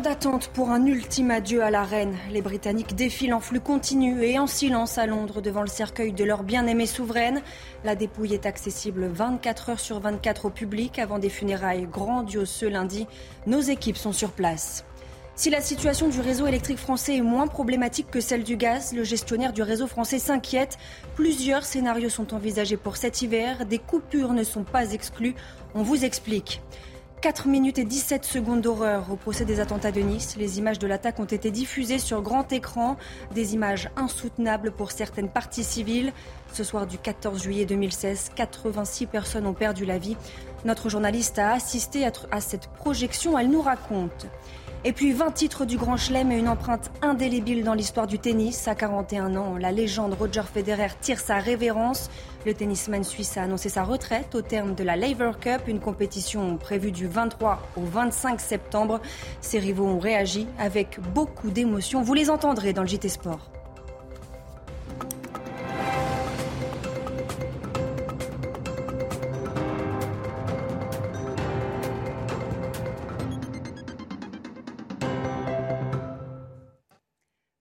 D'attente pour un ultime adieu à la reine. Les Britanniques défilent en flux continu et en silence à Londres devant le cercueil de leur bien-aimée souveraine. La dépouille est accessible 24 heures sur 24 au public avant des funérailles grandioses ce lundi. Nos équipes sont sur place. Si la situation du réseau électrique français est moins problématique que celle du gaz, le gestionnaire du réseau français s'inquiète. Plusieurs scénarios sont envisagés pour cet hiver. Des coupures ne sont pas exclues. On vous explique. 4 minutes et 17 secondes d'horreur au procès des attentats de Nice. Les images de l'attaque ont été diffusées sur grand écran, des images insoutenables pour certaines parties civiles. Ce soir du 14 juillet 2016, 86 personnes ont perdu la vie. Notre journaliste a assisté à cette projection, elle nous raconte. Et puis 20 titres du Grand Chelem et une empreinte indélébile dans l'histoire du tennis. À 41 ans, la légende Roger Federer tire sa révérence. Le tennisman suisse a annoncé sa retraite au terme de la Laver Cup, une compétition prévue du 23 au 25 septembre. Ses rivaux ont réagi avec beaucoup d'émotion. Vous les entendrez dans le JT Sport.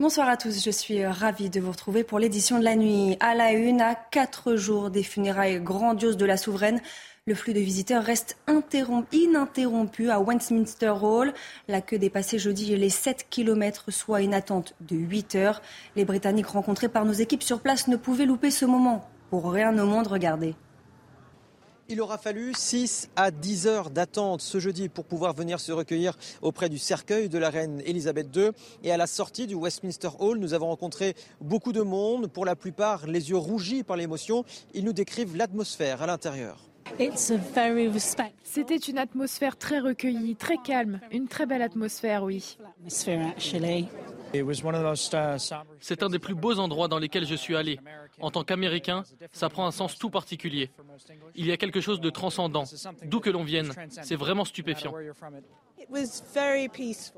Bonsoir à tous, je suis ravie de vous retrouver pour l'édition de la nuit. À la une, à quatre jours des funérailles grandioses de la souveraine, le flux de visiteurs reste ininterrompu à Westminster Hall. La queue dépassait jeudi les 7 km, soit une attente de 8 heures. Les Britanniques rencontrés par nos équipes sur place ne pouvaient louper ce moment. Pour rien au monde, regardez. Il aura fallu 6 à 10 heures d'attente ce jeudi pour pouvoir venir se recueillir auprès du cercueil de la reine Elisabeth II. Et à la sortie du Westminster Hall, nous avons rencontré beaucoup de monde, pour la plupart les yeux rougis par l'émotion. Ils nous décrivent l'atmosphère à l'intérieur. C'était une atmosphère très recueillie, très calme, une très belle atmosphère, oui. C'est un des plus beaux endroits dans lesquels je suis allé. En tant qu'Américain, ça prend un sens tout particulier. Il y a quelque chose de transcendant, d'où que l'on vienne. C'est vraiment stupéfiant.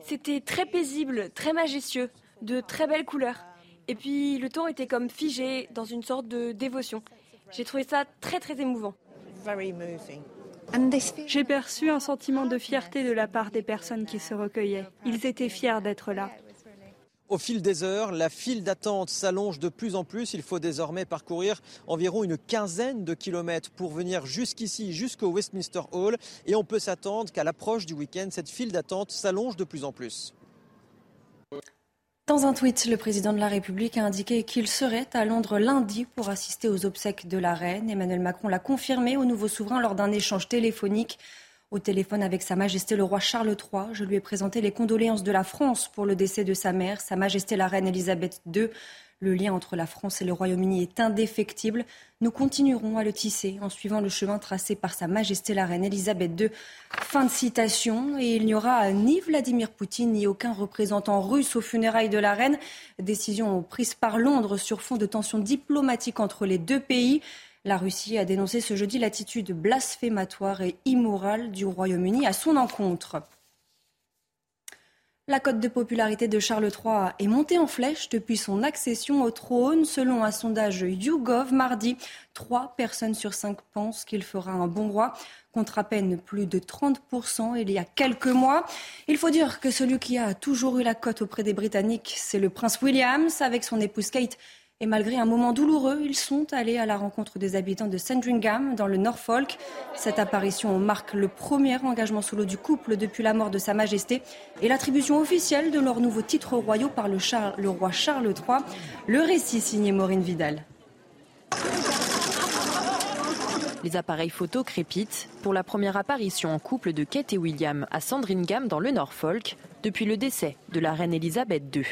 C'était très paisible, très majestueux, de très belles couleurs. Et puis le temps était comme figé dans une sorte de dévotion. J'ai trouvé ça très très émouvant. J'ai perçu un sentiment de fierté de la part des personnes qui se recueillaient. Ils étaient fiers d'être là. Au fil des heures, la file d'attente s'allonge de plus en plus. Il faut désormais parcourir environ une quinzaine de kilomètres pour venir jusqu'ici, jusqu'au Westminster Hall. Et on peut s'attendre qu'à l'approche du week-end, cette file d'attente s'allonge de plus en plus. Dans un tweet, le président de la République a indiqué qu'il serait à Londres lundi pour assister aux obsèques de la reine. Emmanuel Macron l'a confirmé au nouveau souverain lors d'un échange téléphonique au téléphone avec Sa Majesté le roi Charles III. Je lui ai présenté les condoléances de la France pour le décès de sa mère, Sa Majesté la Reine Elisabeth II. Le lien entre la France et le Royaume-Uni est indéfectible. Nous continuerons à le tisser en suivant le chemin tracé par Sa Majesté la Reine Elisabeth II. Fin de citation. Et il n'y aura ni Vladimir Poutine ni aucun représentant russe aux funérailles de la Reine. Décision prise par Londres sur fond de tensions diplomatiques entre les deux pays. La Russie a dénoncé ce jeudi l'attitude blasphématoire et immorale du Royaume-Uni à son encontre. La cote de popularité de Charles III est montée en flèche depuis son accession au trône. Selon un sondage YouGov mardi, trois personnes sur cinq pensent qu'il fera un bon roi, contre à peine plus de 30% il y a quelques mois. Il faut dire que celui qui a toujours eu la cote auprès des Britanniques, c'est le prince Williams, avec son épouse Kate et malgré un moment douloureux, ils sont allés à la rencontre des habitants de Sandringham, dans le Norfolk. Cette apparition marque le premier engagement solo du couple depuis la mort de Sa Majesté et l'attribution officielle de leurs nouveaux titres royaux par le, roi Charles III. Le récit signé Maureen Vidal. Les appareils photo crépitent pour la première apparition en couple de Kate et William à Sandringham dans le Norfolk depuis le décès de la reine Elisabeth II.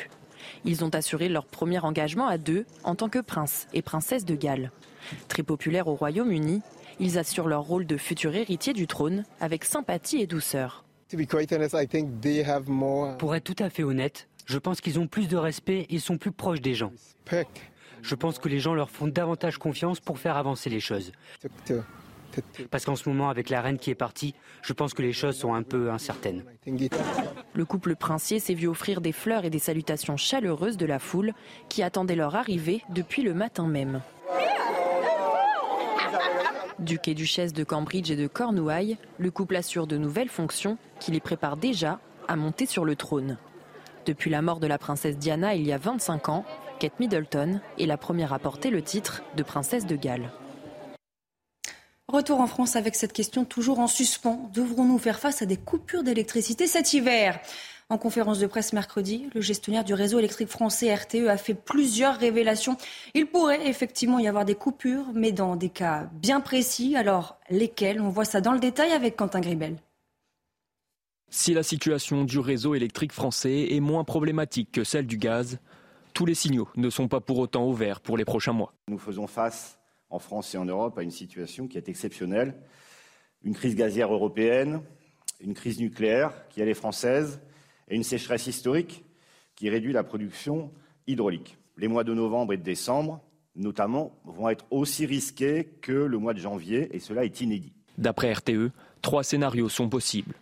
Ils ont assuré leur premier engagement à deux en tant que prince et princesse de Galles. Très populaires au Royaume-Uni, ils assurent leur rôle de futur héritier du trône avec sympathie et douceur. Pour être tout à fait honnête, je pense qu'ils ont plus de respect et sont plus proches des gens. Je pense que les gens leur font davantage confiance pour faire avancer les choses. Parce qu'en ce moment, avec la reine qui est partie, je pense que les choses sont un peu incertaines. Le couple princier s'est vu offrir des fleurs et des salutations chaleureuses de la foule qui attendait leur arrivée depuis le matin même. Duc et duchesse de Cambridge et de Cornouailles, le couple assure de nouvelles fonctions qui les préparent déjà à monter sur le trône. Depuis la mort de la princesse Diana il y a 25 ans, Kate Middleton est la première à porter le titre de princesse de Galles. Retour en France avec cette question toujours en suspens. Devrons-nous faire face à des coupures d'électricité cet hiver? En conférence de presse mercredi, le gestionnaire du réseau électrique français RTE a fait plusieurs révélations. Il pourrait effectivement y avoir des coupures, mais dans des cas bien précis. Alors, lesquels On voit ça dans le détail avec Quentin Gribel. Si la situation du réseau électrique français est moins problématique que celle du gaz, tous les signaux ne sont pas pour autant ouverts pour les prochains mois. Nous faisons face en France et en Europe à une situation qui est exceptionnelle. Une crise gazière européenne, une crise nucléaire qui est française, et une sécheresse historique qui réduit la production hydraulique. Les mois de novembre et de décembre, notamment, vont être aussi risqués que le mois de janvier, et cela est inédit. D'après RTE, trois scénarios sont possibles.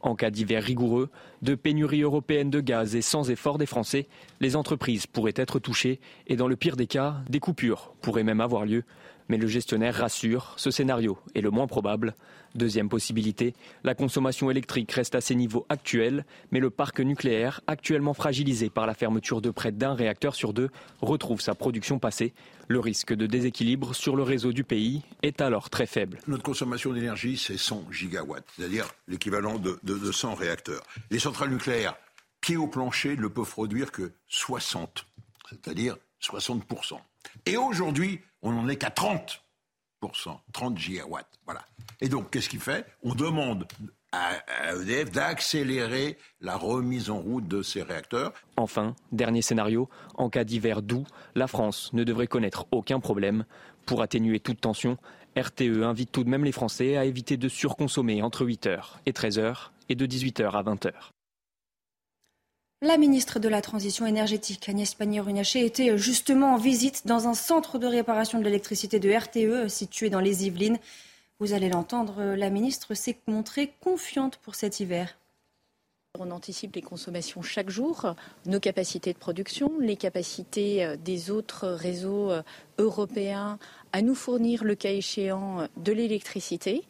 En cas d'hiver rigoureux, de pénurie européenne de gaz et sans effort des Français, les entreprises pourraient être touchées et dans le pire des cas, des coupures pourraient même avoir lieu. Mais le gestionnaire rassure, ce scénario est le moins probable. Deuxième possibilité, la consommation électrique reste à ses niveaux actuels, mais le parc nucléaire, actuellement fragilisé par la fermeture de près d'un réacteur sur deux, retrouve sa production passée. Le risque de déséquilibre sur le réseau du pays est alors très faible. Notre consommation d'énergie, c'est 100 gigawatts, c'est-à-dire l'équivalent de, de 100 réacteurs. Les centrales nucléaires, pied au plancher, ne peuvent produire que 60, c'est-à-dire 60%. Et aujourd'hui, on n'en est qu'à 30. 30 gigawatts. Voilà. Et donc, qu'est-ce qu'il fait? On demande à EDF d'accélérer la remise en route de ces réacteurs. Enfin, dernier scénario, en cas d'hiver doux, la France ne devrait connaître aucun problème. Pour atténuer toute tension, RTE invite tout de même les Français à éviter de surconsommer entre 8h et 13h et de 18h à 20h. La ministre de la Transition énergétique, Agnès Pannier-Runacher, était justement en visite dans un centre de réparation de l'électricité de RTE situé dans les Yvelines. Vous allez l'entendre, la ministre s'est montrée confiante pour cet hiver. On anticipe les consommations chaque jour, nos capacités de production, les capacités euh, des autres réseaux euh, européens à nous fournir, le cas échéant, euh, de l'électricité.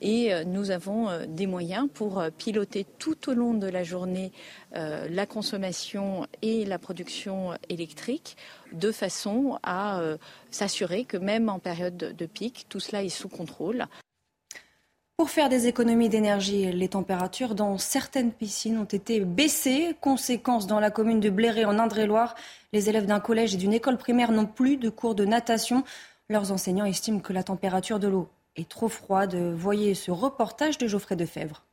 Et nous avons des moyens pour piloter tout au long de la journée la consommation et la production électrique de façon à s'assurer que même en période de pic, tout cela est sous contrôle. Pour faire des économies d'énergie, les températures dans certaines piscines ont été baissées. Conséquence, dans la commune de Bléré, en Indre-et-Loire, les élèves d'un collège et d'une école primaire n'ont plus de cours de natation. Leurs enseignants estiment que la température de l'eau est trop froide. Voyez ce reportage de Geoffrey Defebvre.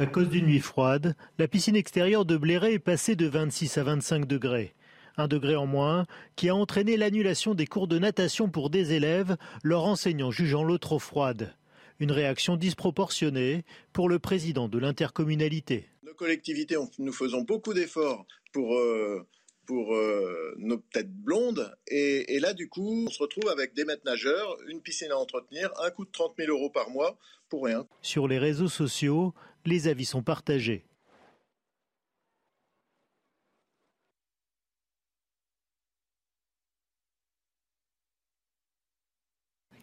À cause d'une nuit froide, la piscine extérieure de Bléré est passée de 26 à 25 degrés. Un degré en moins qui a entraîné l'annulation des cours de natation pour des élèves, leur enseignant jugeant l'eau trop froide. Une réaction disproportionnée pour le président de l'intercommunalité. Nos collectivités, nous faisons beaucoup d'efforts pour, euh, pour euh, nos têtes blondes. Et, là, du coup, on se retrouve avec des maîtres nageurs, une piscine à entretenir, un coût de 30 000 euros par mois pour rien. Sur les réseaux sociaux, les avis sont partagés.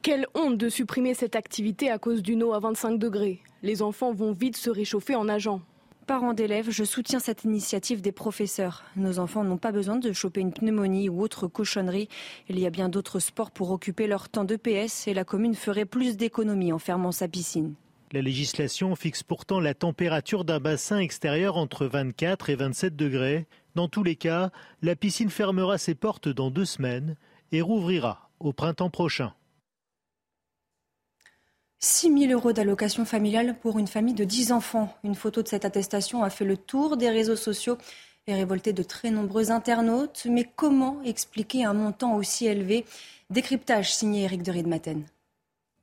Quelle honte de supprimer cette activité à cause d'une eau à 25 degrés. Les enfants vont vite se réchauffer en nageant. Parents d'élèves, je soutiens cette initiative des professeurs. Nos enfants n'ont pas besoin de choper une pneumonie ou autre cochonnerie. Il y a bien d'autres sports pour occuper leur temps de PS et la commune ferait plus d'économies en fermant sa piscine. La législation fixe pourtant la température d'un bassin extérieur entre 24 et 27 degrés. Dans tous les cas, la piscine fermera ses portes dans deux semaines et rouvrira au printemps prochain. 6 000 euros d'allocation familiale pour une famille de 10 enfants. Une photo de cette attestation a fait le tour des réseaux sociaux. et révolté de très nombreux internautes. Mais comment expliquer un montant aussi élevé? Décryptage signé Eric de Riedmaten.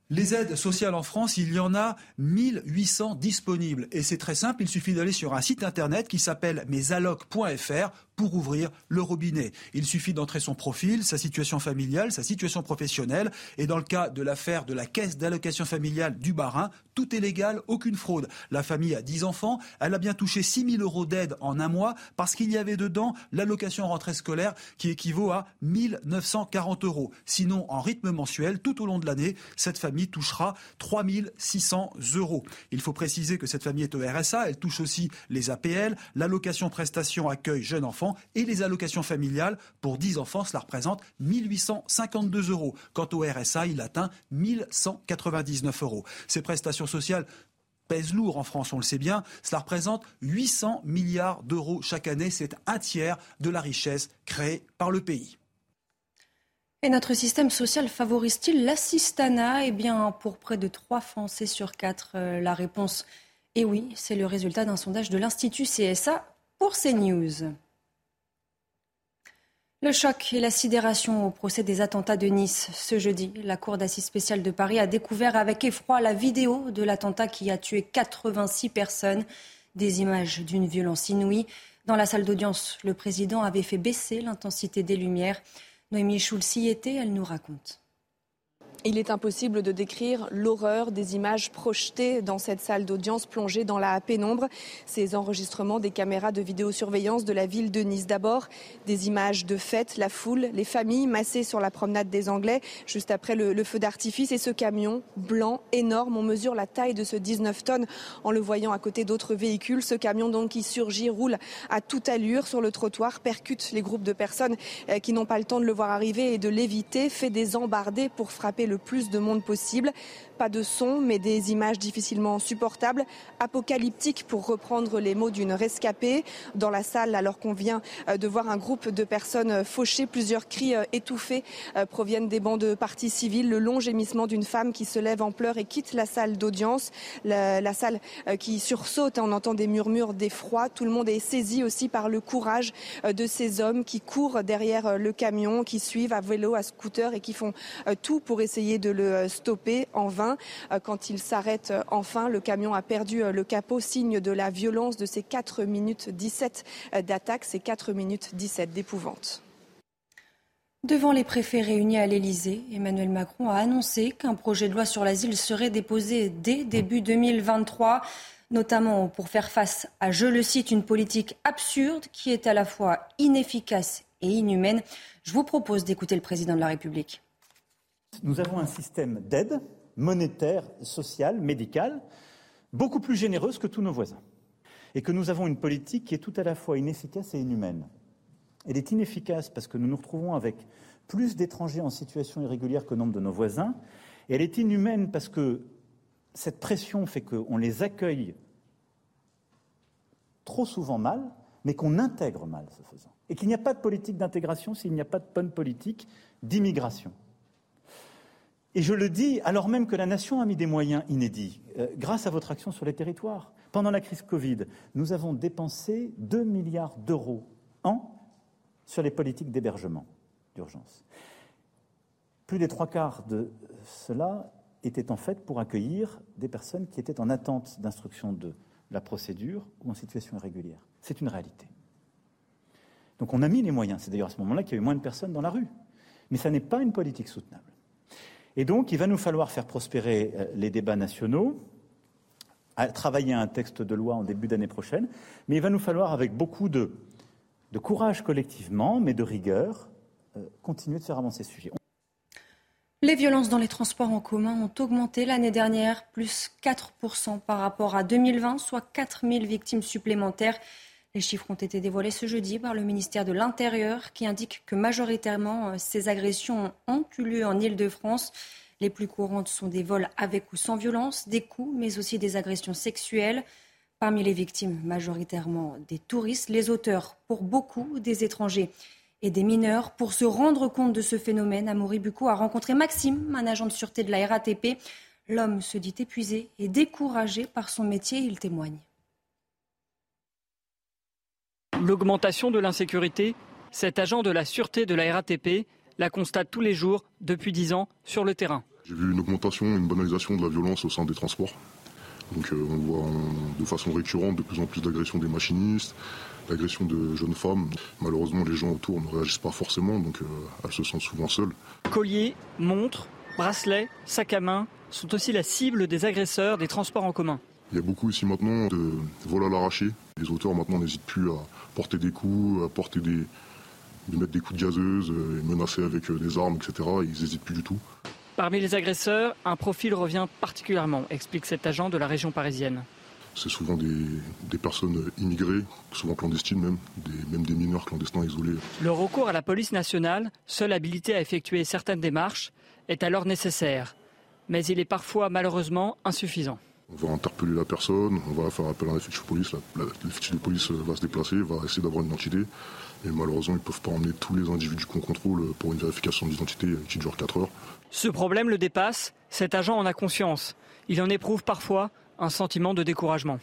Les aides sociales en France, il y en a 1800 disponibles. Et c'est très simple, il suffit d'aller sur un site internet qui s'appelle mesalloc.fr pour ouvrir le robinet. Il suffit d'entrer son profil, sa situation familiale, sa situation professionnelle. Et dans le cas de l'affaire de la caisse d'allocation familiale du Barin, tout est légal, aucune fraude. La famille a 10 enfants, elle a bien touché 6 000 euros d'aide en un mois parce qu'il y avait dedans l'allocation rentrée scolaire qui équivaut à 1940 euros. Sinon, en rythme mensuel, tout au long de l'année, cette famille touchera 3 600 euros. Il faut préciser que cette famille est au RSA, elle touche aussi les APL, l'allocation prestation accueil jeune enfant et les allocations familiales pour 10 enfants, cela représente 1852 euros. Quant au RSA, il atteint 1199 euros. Ces prestations sociales pèsent lourd en France, on le sait bien. Cela représente 800 milliards d'euros chaque année. C'est un tiers de la richesse créée par le pays. Et notre système social favorise-t-il l'assistanat? Eh bien, pour près de 3 Français sur 4, euh, la réponse est oui. C'est le résultat d'un sondage de l'Institut CSA pour CNews. Le choc et la sidération au procès des attentats de Nice. Ce jeudi, la Cour d'assises spéciale de Paris a découvert avec effroi la vidéo de l'attentat qui a tué 86 personnes. Des images d'une violence inouïe. Dans la salle d'audience, le président avait fait baisser l'intensité des lumières. Noémie Schulz y était, elle nous raconte. Il est impossible de décrire l'horreur des images projetées dans cette salle d'audience plongée dans la pénombre. Ces enregistrements des caméras de vidéosurveillance de la ville de Nice d'abord, des images de fête, la foule, les familles massées sur la promenade des Anglais juste après le, le feu d'artifice et ce camion blanc énorme. On mesure la taille de ce 19 tonnes en le voyant à côté d'autres véhicules. Ce camion donc qui surgit roule à toute allure sur le trottoir, percute les groupes de personnes euh, qui n'ont pas le temps de le voir arriver et de l'éviter, fait des embardées pour frapper le plus de monde possible. Pas de son, mais des images difficilement supportables, apocalyptiques pour reprendre les mots d'une rescapée. Dans la salle, alors qu'on vient euh, de voir un groupe de personnes fauchées, plusieurs cris euh, étouffés euh, proviennent des bancs de partis civils. Le long gémissement d'une femme qui se lève en pleurs et quitte la salle d'audience. La, la, salle qui sursaute, on entend des murmures d'effroi. Tout le monde est saisi aussi par le courage de ces hommes qui courent derrière le camion, qui suivent à vélo, à scooter et qui font tout pour essayer de le stopper en vain. Euh, quand il s'arrête euh, enfin, le camion a perdu euh, le capot, signe de la violence de ces 4 minutes 17 d'attaque, ces 4 minutes 17 d'épouvante. Devant les préfets réunis à l'Elysée, Emmanuel Macron a annoncé qu'un projet de loi sur l'asile serait déposé dès début 2023, notamment pour faire face à, je le cite, une politique absurde qui est à la fois inefficace et inhumaine. Je vous propose d'écouter le président de la République. Nous avons un système d'aide monétaire, sociale, médicale, beaucoup plus généreuse que tous nos voisins. Et que nous avons une politique qui est tout à la fois inefficace et inhumaine. Elle est inefficace parce que nous nous retrouvons avec plus d'étrangers en situation irrégulière que nombre de nos voisins. Et elle est inhumaine parce que cette pression fait qu'on les accueille trop souvent mal, mais qu'on intègre mal ce faisant. Et qu'il n'y a pas de politique d'intégration s'il n'y a pas de bonne politique d'immigration. Et je le dis alors même que la nation a mis des moyens inédits, euh, grâce à votre action sur les territoires. Pendant la crise Covid, nous avons dépensé 2 milliards d'euros an sur les politiques d'hébergement d'urgence. Plus des trois quarts de cela étaient en fait pour accueillir des personnes qui étaient en attente d'instruction de la procédure ou en situation irrégulière. C'est une réalité. Donc on a mis les moyens. C'est d'ailleurs à ce moment-là qu'il y a eu moins de personnes dans la rue. Mais ça n'est pas une politique soutenable. Et donc, il va nous falloir faire prospérer euh, les débats nationaux, travailler un texte de loi en début d'année prochaine, mais il va nous falloir, avec beaucoup de, de courage collectivement, mais de rigueur, euh, continuer de faire avancer ce sujet. Les violences dans les transports en commun ont augmenté l'année dernière, plus 4% par rapport à 2020, soit 4000 victimes supplémentaires. Les chiffres ont été dévoilés ce jeudi par le ministère de l'Intérieur qui indique que majoritairement euh, ces agressions ont eu lieu en Île-de-France. Les plus courantes sont des vols avec ou sans violence, des coups, mais aussi des agressions sexuelles. Parmi les victimes, majoritairement des touristes, les auteurs, pour beaucoup, des étrangers et des mineurs. Pour se rendre compte de ce phénomène, Amaury Bucco a rencontré Maxime, un agent de sûreté de la RATP. L'homme se dit épuisé et découragé par son métier, il témoigne. L'augmentation de l'insécurité, cet agent de la sûreté de la RATP la constate tous les jours depuis 10 ans sur le terrain. J'ai vu une augmentation, une banalisation de la violence au sein des transports. Donc euh, on voit de façon récurrente de plus en plus d'agressions des machinistes, d'agressions de jeunes femmes. Malheureusement, les gens autour ne réagissent pas forcément, donc euh, elles se sentent souvent seules. Colliers, montres, bracelets, sacs à main sont aussi la cible des agresseurs des transports en commun. Il y a beaucoup ici maintenant de vols à l'arraché. Les auteurs maintenant n'hésitent plus à porter des coups, à porter des, de mettre des coups de gazeuse, et menacer avec des armes, etc. Ils n'hésitent plus du tout. Parmi les agresseurs, un profil revient particulièrement, explique cet agent de la région parisienne. C'est souvent des, personnes immigrées, souvent clandestines même, des, même des mineurs clandestins isolés. Le recours à la police nationale, seule habilitée à effectuer certaines démarches, est alors nécessaire. Mais il est parfois malheureusement insuffisant. On va interpeller la personne, on va faire appel à un effectif de police, l'effectif de police va se déplacer, va essayer d'avoir une identité. Et malheureusement, ils ne peuvent pas emmener tous les individus qu'on contrôle pour une vérification d'identité qui dure 4 heures. Ce problème le dépasse, cet agent en a conscience. Il en éprouve parfois un sentiment de découragement.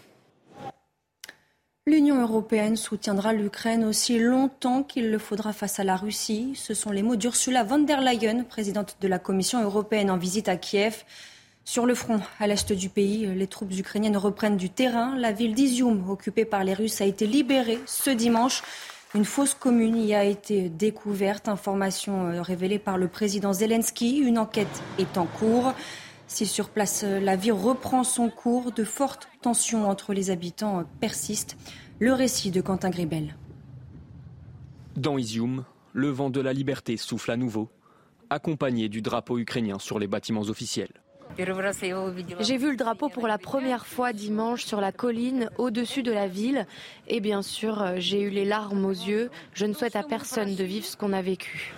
L'Union européenne soutiendra l'Ukraine aussi longtemps qu'il le faudra face à la Russie. Ce sont les mots d'Ursula von der Leyen, présidente de la Commission européenne en visite à Kiev. Sur le front, à l'est du pays, les troupes ukrainiennes reprennent du terrain. La ville d'Izium, occupée par les Russes, a été libérée ce dimanche. Une fausse commune y a été découverte, information euh, révélée par le président Zelensky. Une enquête est en cours. Si sur place euh, la vie reprend son cours, de fortes tensions entre les habitants euh, persistent. Le récit de Quentin Gribel. Dans Izium, le vent de la liberté souffle à nouveau, accompagné du drapeau ukrainien sur les bâtiments officiels. J'ai vu le drapeau pour la première fois dimanche sur la colline au-dessus de la ville et bien sûr euh, j'ai eu les larmes aux yeux. Je ne souhaite à personne de vivre ce qu'on a vécu.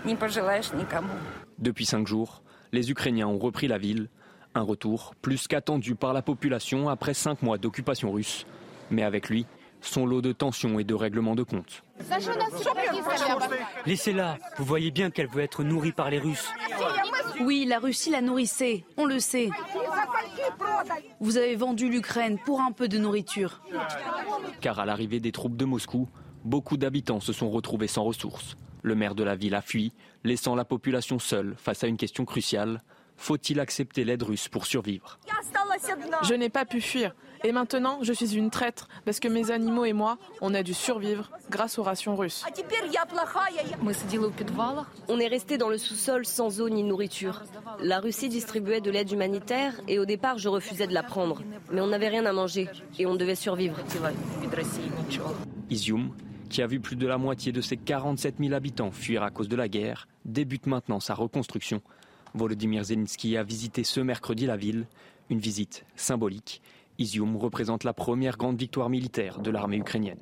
Depuis cinq jours, les Ukrainiens ont repris la ville. Un retour plus qu'attendu par la population après cinq mois d'occupation russe. Mais avec lui, son lot de tensions et de règlements de comptes. Laissez-la, vous voyez bien qu'elle veut être nourrie par les Russes. Oui, la Russie la nourrissait, on le sait. Vous avez vendu l'Ukraine pour un peu de nourriture. Car à l'arrivée des troupes de Moscou, beaucoup d'habitants se sont retrouvés sans ressources. Le maire de la ville a fui, laissant la population seule face à une question cruciale. Faut-il accepter l'aide russe pour survivre? Je n'ai pas pu fuir. Et maintenant, je suis une traître parce que mes animaux et moi, on a dû survivre grâce aux rations russes. On est resté dans le sous-sol sans eau ni nourriture. La Russie distribuait de l'aide humanitaire et au départ, je refusais de la prendre. Mais on n'avait rien à manger et on devait survivre. Izium, qui a vu plus de la moitié de ses 47 000 habitants fuir à cause de la guerre, débute maintenant sa reconstruction. Volodymyr Zelensky a visité ce mercredi la ville, une visite symbolique Izium représente la première grande victoire militaire de l'armée ukrainienne.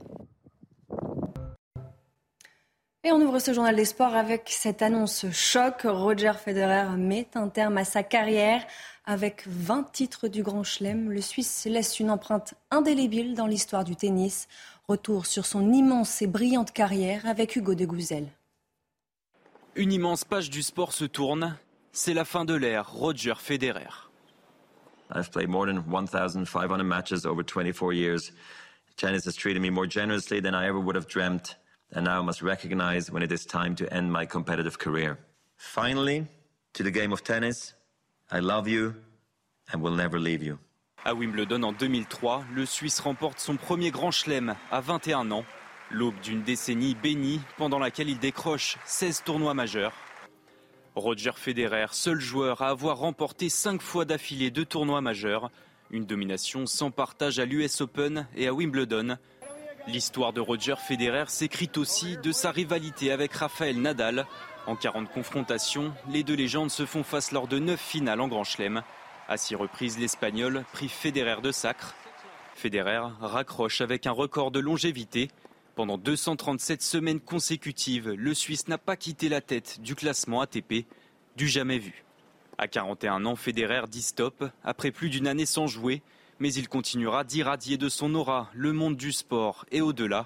Et on ouvre ce journal des sports avec cette annonce choc. Roger Federer met un terme à sa carrière avec 20 titres du Grand Chelem. Le Suisse laisse une empreinte indélébile dans l'histoire du tennis. Retour sur son immense et brillante carrière avec Hugo de Gouzel. Une immense page du sport se tourne. C'est la fin de l'ère Roger Federer. I've played more than 1,500 matches over 24 years. Tennis has treated me more generously than I ever would have dreamt, and now I must recognize when it is time to end my competitive career. Finally, to the game of tennis, I love you and will never leave you. À Wimbledon en 2003, le Suisse remporte son premier grand chelem à 21 ans, l'aube d'une décennie bénie pendant laquelle il décroche 16 tournois majeurs. Roger Federer, seul joueur à avoir remporté cinq fois d'affilée deux tournois majeurs, une domination sans partage à l'US Open et à Wimbledon. L'histoire de Roger Federer s'écrit aussi de sa rivalité avec Rafael Nadal. En 40 confrontations, les deux légendes se font face lors de neuf finales en Grand Chelem. À six reprises, l'Espagnol prit Federer de sacre. Federer raccroche avec un record de longévité. Pendant 237 semaines consécutives, le Suisse n'a pas quitté la tête du classement ATP, du jamais vu. À 41 ans, Federer dit stop après plus d'une année sans jouer, mais il continuera d'irradier de son aura le monde du sport et au-delà.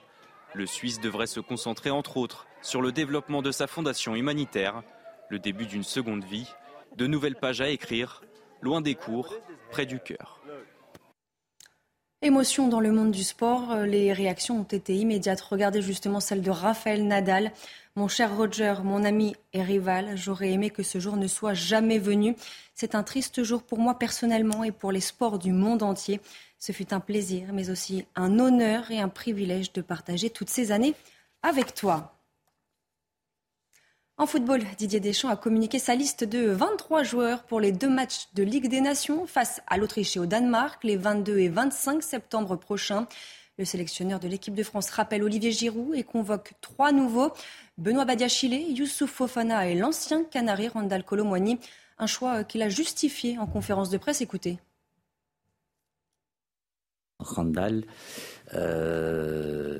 Le Suisse devrait se concentrer entre autres sur le développement de sa fondation humanitaire, le début d'une seconde vie, de nouvelles pages à écrire, loin des cours, près du cœur. Émotion dans le monde du sport, les réactions ont été immédiates. Regardez justement celle de Raphaël Nadal. Mon cher Roger, mon ami et rival, j'aurais aimé que ce jour ne soit jamais venu. C'est un triste jour pour moi personnellement et pour les sports du monde entier. Ce fut un plaisir, mais aussi un honneur et un privilège de partager toutes ces années avec toi. En football, Didier Deschamps a communiqué sa liste de 23 joueurs pour les deux matchs de Ligue des Nations face à l'Autriche et au Danemark les 22 et 25 septembre prochains. Le sélectionneur de l'équipe de France rappelle Olivier Giroud et convoque trois nouveaux Benoît Badiachile, Youssouf Fofana et l'ancien Canari Randall Colomwani. Un choix qu'il a justifié en conférence de presse. Écoutez. Randall, euh,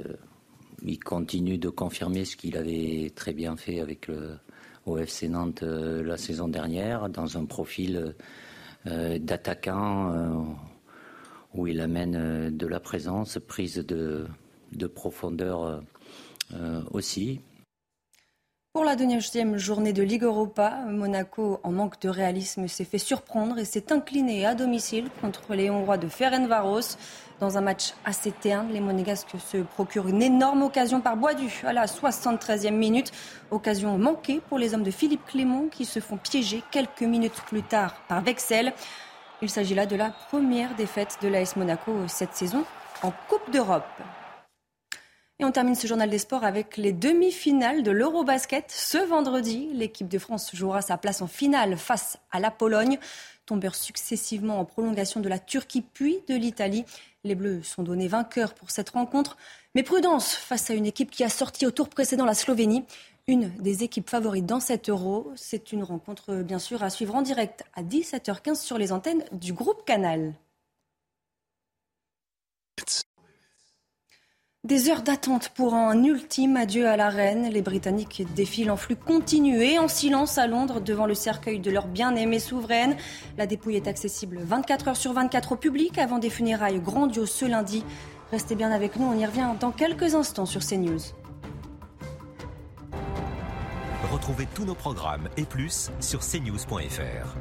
il continue de confirmer ce qu'il avait très bien fait avec le FC Nantes euh, la saison dernière, dans un profil euh, d'attaquant où il amène de la présence, prise de profondeur aussi. Pour la deuxième journée de Ligue Europa, Monaco, en manque de réalisme, s'est fait surprendre et s'est incliné à domicile contre les Hongrois de Ferencvaros. Dans un match assez terne, les Monégasques se procurent une énorme occasion par Boisdu à la 73e minute. Occasion manquée pour les hommes de Philippe Clément qui se font piéger quelques minutes plus tard par Vexel. Il s'agit là de la première défaite de l'AS Monaco cette saison en Coupe d'Europe. Et on termine ce journal des sports avec les demi-finales de l'Eurobasket. Ce vendredi, l'équipe de France jouera sa place en finale face à la Pologne. Tombeur successivement en prolongation de la Turquie puis de l'Italie. Les Bleus sont donnés vainqueurs pour cette rencontre. Mais prudence face à une équipe qui a sorti au tour précédent la Slovénie. Une des équipes favorites dans cet euro. C'est une rencontre, bien sûr, à suivre en direct à 17h15 sur les antennes du groupe Canal. Des heures d'attente pour un ultime adieu à la reine. Les Britanniques défilent en flux continu et en silence à Londres devant le cercueil de leur bien-aimée souveraine. La dépouille est accessible 24 heures sur 24 au public avant des funérailles grandioses ce lundi. Restez bien avec nous, on y revient dans quelques instants sur CNews. Retrouvez tous nos programmes et plus sur cnews.fr.